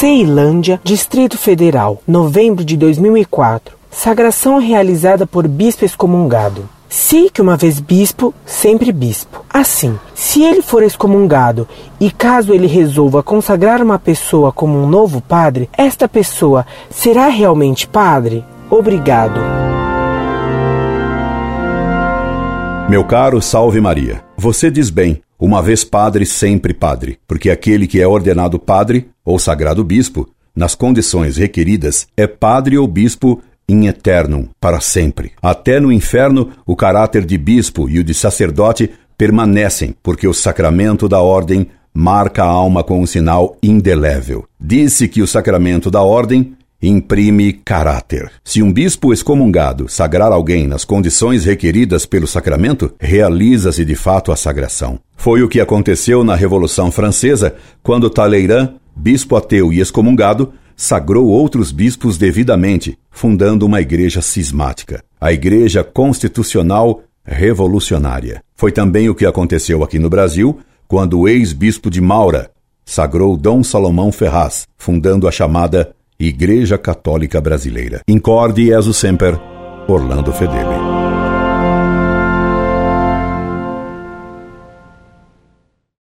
Ceilândia, Distrito Federal, novembro de 2004. Sagração realizada por bispo excomungado. Se que uma vez bispo, sempre bispo. Assim, se ele for excomungado e caso ele resolva consagrar uma pessoa como um novo padre, esta pessoa será realmente padre? Obrigado. Meu caro Salve Maria, você diz bem, uma vez padre, sempre padre, porque aquele que é ordenado padre ou sagrado bispo, nas condições requeridas, é padre ou bispo in eternum, para sempre. Até no inferno, o caráter de bispo e o de sacerdote permanecem, porque o sacramento da ordem marca a alma com um sinal indelével. Disse que o sacramento da ordem imprime caráter. Se um bispo excomungado sagrar alguém nas condições requeridas pelo sacramento, realiza-se de fato a sagração. Foi o que aconteceu na Revolução Francesa, quando Talleyrand, bispo ateu e excomungado, sagrou outros bispos devidamente, fundando uma igreja cismática, a Igreja Constitucional Revolucionária. Foi também o que aconteceu aqui no Brasil, quando o ex-bispo de Maura sagrou Dom Salomão Ferraz, fundando a chamada Igreja Católica Brasileira. Incorde Jesus Semper, Orlando Fedeli.